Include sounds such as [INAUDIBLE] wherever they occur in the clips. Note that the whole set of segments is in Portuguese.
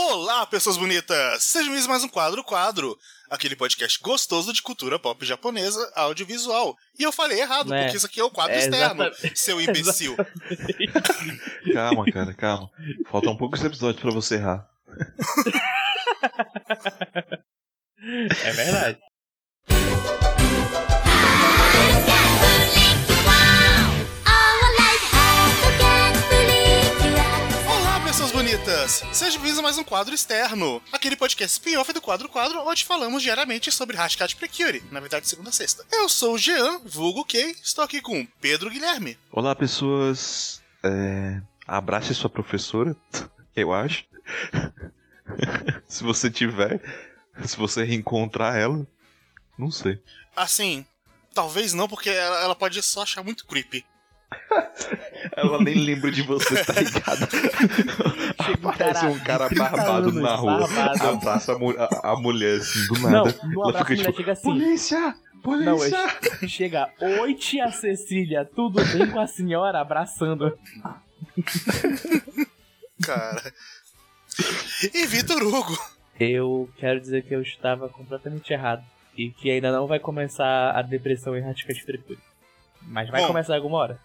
Olá, pessoas bonitas! Sejam bem-vindos a mais um Quadro Quadro, aquele podcast gostoso de cultura pop japonesa audiovisual. E eu falei errado, É. porque isso aqui é o quadro É, externo, exatamente. seu imbecil. Calma, cara, calma. Faltam poucos episódios pra você errar. É verdade. Bonitas! Sejam bem-vindos a mais um Quadro Externo, aquele podcast spin-off do Quadro Quadro, onde falamos diariamente sobre Hashcat Precure, na verdade, segunda a sexta. Eu sou o Jean, vulgo Kay, estou aqui com Pedro Guilherme. Olá, pessoas. É... Abrace sua professora, [LAUGHS] eu acho. [LAUGHS] se você tiver. Se você reencontrar ela. Não sei. Assim, talvez não, porque ela, ela pode só achar muito creepy. [LAUGHS] Ela nem lembra de você, tá ligado? Um Aparece cara um cara de 30 barbado anos, na rua. barbado. Abraça a, mu- a- a mulher assim, do Não, nada. no Ela abraço fica a mulher tipo, chega assim. polícia! Não, Polícia! é- [LAUGHS] chega, oi tia Cecília, tudo bem com a senhora? Abraçando. Cara. E Vitor Hugo. Eu quero dizer que eu estava completamente errado. E que ainda não vai começar a depressão errática de Precure. Mas vai Bom. começar alguma hora.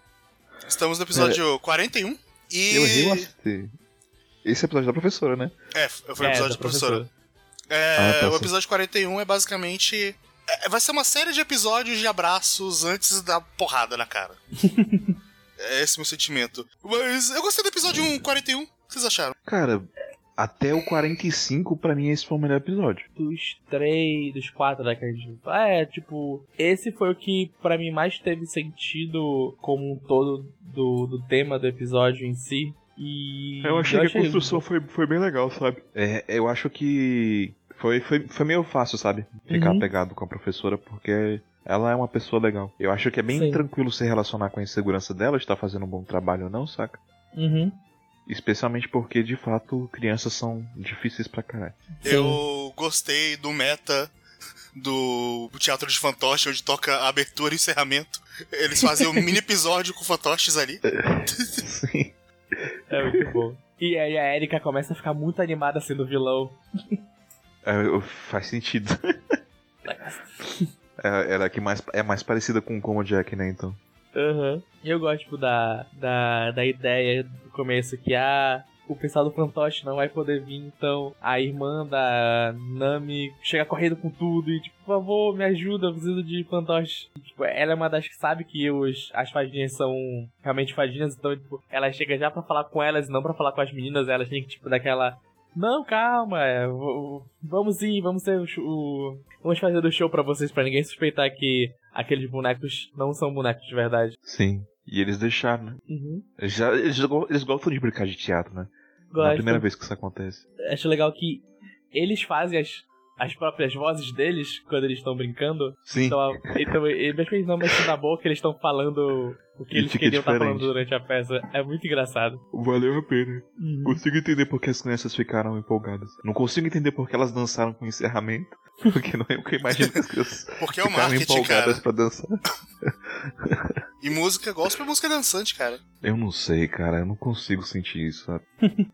Estamos no episódio 41. E. Eu ACT. Esse é o episódio da professora, né? É, foi o É, episódio da da professora. É, Ah, tá o episódio 41 é basicamente. é, vai ser uma série de episódios de abraços antes da porrada na cara. [LAUGHS] é esse o meu sentimento. Mas eu gostei do episódio 1, 41. O que vocês acharam? Cara, até o 45, pra mim, esse foi o melhor episódio. Dos três, dos quatro da que a gente. É, tipo, esse foi o que pra mim mais teve sentido como um todo do, do tema do episódio em si. E. Eu achei que a construção foi, foi bem legal, sabe? É, eu acho que foi, foi, foi meio fácil, sabe? Ficar Uhum. pegado com a professora, porque ela é uma pessoa legal. Eu acho que é bem Sim. tranquilo se relacionar com a insegurança dela, de estar fazendo um bom trabalho ou não, saca? Uhum. Especialmente porque, de fato, crianças são difíceis pra caralho. Sim. Eu gostei do meta do Teatro de Fantoche, onde toca abertura e encerramento. Eles fazem um [LAUGHS] mini episódio com fantoches ali. [LAUGHS] Sim. É muito bom. E aí a Erika começa a ficar muito animada sendo vilão. É, faz sentido. [LAUGHS] É, Era a que mais, é mais parecida com o Jack, né, então. Aham. E eu gosto, tipo, da, da, da ideia do começo que ah, o pessoal do fantoche não vai poder vir, então a irmã da Nami chega correndo com tudo e, tipo, por favor, me ajuda, eu preciso de fantoche. E, tipo, ela é uma das que sabe que os, as fadinhas são realmente fadinhas, então, tipo, ela chega já pra falar com elas e não pra falar com as meninas, elas têm que, tipo, daquela. Não, calma, vamos ir, vamos ser o, Vamos fazer o show pra vocês, pra ninguém suspeitar que aqueles bonecos não são bonecos de verdade. Sim. E eles deixaram, né? Uhum. Eles, já, eles, eles gostam de brincar de teatro, né? Não é a Gosto. primeira vez que isso acontece. Acho legal que eles fazem as, as próprias vozes deles quando eles estão brincando. Sim. Então, então mesmo que eles não mexem na boca, eles estão falando o que E eles queriam estar diferente. falando durante a peça. É muito engraçado. Valeu a pena. Uhum. Consigo entender porque as crianças ficaram empolgadas. Não consigo entender porque elas dançaram com o encerramento. [LAUGHS] Porque não é o que eu imagino que as crianças [LAUGHS] Porque é o ficaram marketing, empolgadas cara. pra dançar. E música, gospel é música dançante, cara. Eu não sei, cara. Eu não consigo sentir isso, sabe? [LAUGHS]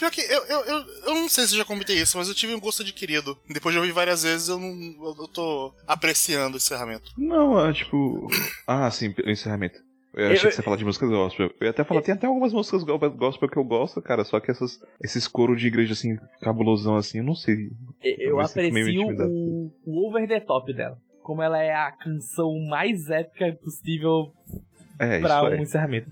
Pior que eu, eu, eu, eu não sei se eu já comentei isso, mas eu tive um gosto adquirido. Depois de ouvir várias vezes, eu não. Eu, eu tô apreciando esse encerramento. Não, é tipo. [COUGHS] Ah, sim, o encerramento. Eu achei Eu- que você ia falar de músicas gospel. Eu ia até falar, tem até algumas músicas go- gospel que eu gosto, cara, só que essas, esses coros de igreja assim, cabulosão assim, eu não sei. Eu meio aprecio o, o over the top dela. Como ela é a canção mais épica possível É, pra isso um é. encerramento.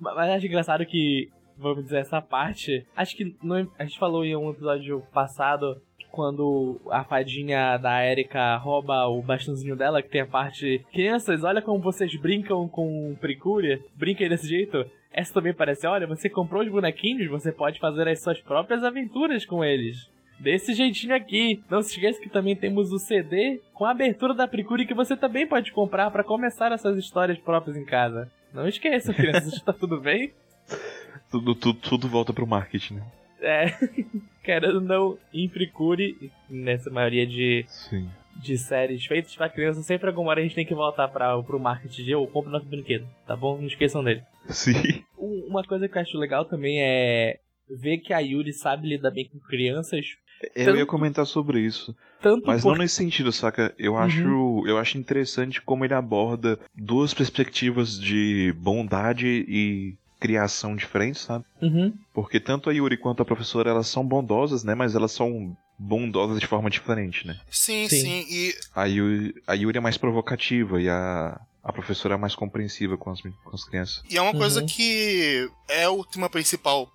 Mas mas acho engraçado que, vamos dizer, essa parte. Acho que no- a gente falou em um episódio passado. Quando a fadinha da Erika rouba o bastãozinho dela, que tem a parte. Crianças, olha como vocês brincam com Precúria. Brinquem desse jeito. Essa também parece: olha, você comprou os bonequinhos, você pode fazer as suas próprias aventuras com eles. Desse jeitinho aqui. Não se esqueça que também temos o CD com a abertura da Precure que você também pode comprar pra começar essas histórias próprias em casa. Não esqueçam, crianças, [LAUGHS] tá tudo bem? Tudo, tudo, tudo volta pro marketing, né? É. [LAUGHS] Querendo ou não, em Precure, nessa maioria de, Sim. de séries feitas pra criança, sempre alguma hora a gente tem que voltar pra, pro marketing de eu compro nosso brinquedo, tá bom? Não esqueçam dele. Sim. Um- Uma coisa que eu acho legal também é ver que a Yuri sabe lidar bem com crianças. Eu Tanto- ia comentar sobre isso. Tanto Mas por... não nesse sentido, saca? Eu Uhum. acho, eu acho interessante como ele aborda duas perspectivas de bondade e criação diferentes, sabe? Uhum, Porque tanto a Yuri quanto a professora, elas são bondosas, né? Mas elas são bondosas de forma diferente, né? Sim, Sim. sim. E A Yuri, a Yuri é mais provocativa e a, a professora é mais compreensiva com as, com as crianças. E é uma coisa Uhum. que é o tema principal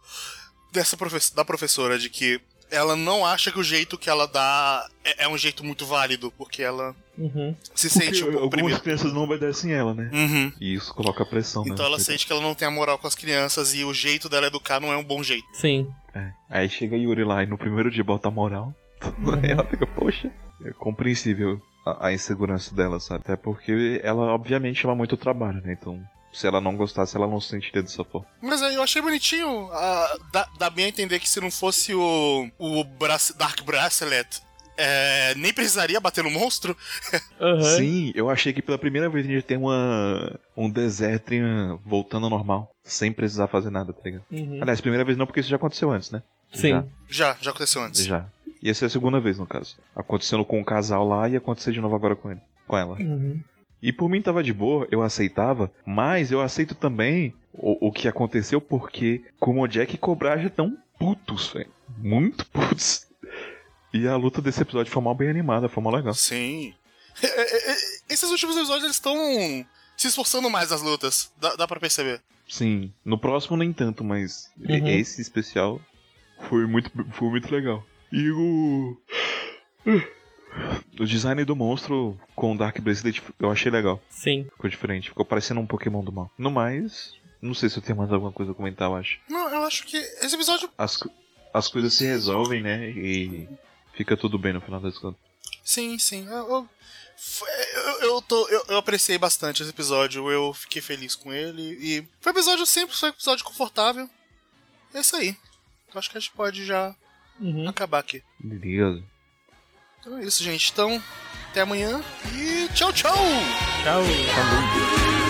dessa profe- da professora, de que ela não acha que o jeito que ela dá é, é um jeito muito válido, porque ela uhum. se sente um pouco algumas oprimida. crianças não obedecem ela, né? Uhum. E isso coloca pressão, né? Então ela sente que ela não tem a moral com as crianças e o jeito dela educar não é um bom jeito. Sim. É. Aí chega a Yuri lá e no primeiro dia bota a moral. [LAUGHS] ela fica, poxa. É compreensível a, a insegurança dela, sabe? Até porque ela, obviamente, chama muito trabalho, né? Então, se ela não gostasse, ela não se sentiria dessa forma. Mas aí eu achei bonitinho. ah, dá, dá bem a entender que se não fosse o, o brace- Dark Bracelet, é, nem precisaria bater no monstro. [LAUGHS] Aham. Sim, eu achei que pela primeira vez a gente tem uma um Desertrian voltando ao normal, sem precisar fazer nada, tá ligado? Uhum. Aliás, primeira vez não, porque isso já aconteceu antes, né? Sim. Já. Já, já aconteceu antes. Já. Ia ser a segunda vez, no caso. Acontecendo com o casal lá e acontecer de novo agora com ele. Com ela. Uhum. E por mim tava de boa, eu aceitava, mas eu aceito também o, o que aconteceu porque como o Jack e Cobrage tão putos, velho. Muito [LAUGHS] putos. E a luta desse episódio foi mal bem animada, foi mal legal. Sim. É, é, é, Esses últimos episódios eles estão se esforçando mais nas lutas. Dá, dá pra perceber. Sim, no próximo nem tanto, mas Uhum. esse especial foi muito, foi muito legal. E o. O design do monstro com o Dark Bracelet eu achei legal. Sim. Ficou diferente. Ficou parecendo um Pokémon do mal. No mais, não sei se eu tenho mais alguma coisa a comentar, eu acho. Não, eu acho que esse episódio. As, as coisas se resolvem, né? E fica tudo bem no final das contas. Sim, sim. Eu, eu, eu tô, eu, eu apreciei bastante esse episódio. Eu fiquei feliz com ele. E foi um episódio simples, foi um episódio confortável. É isso aí. Eu acho que a gente pode já Uhum. acabar aqui. Beleza. Então é isso, gente. Então, até amanhã e tchau, tchau! Tchau. Falou.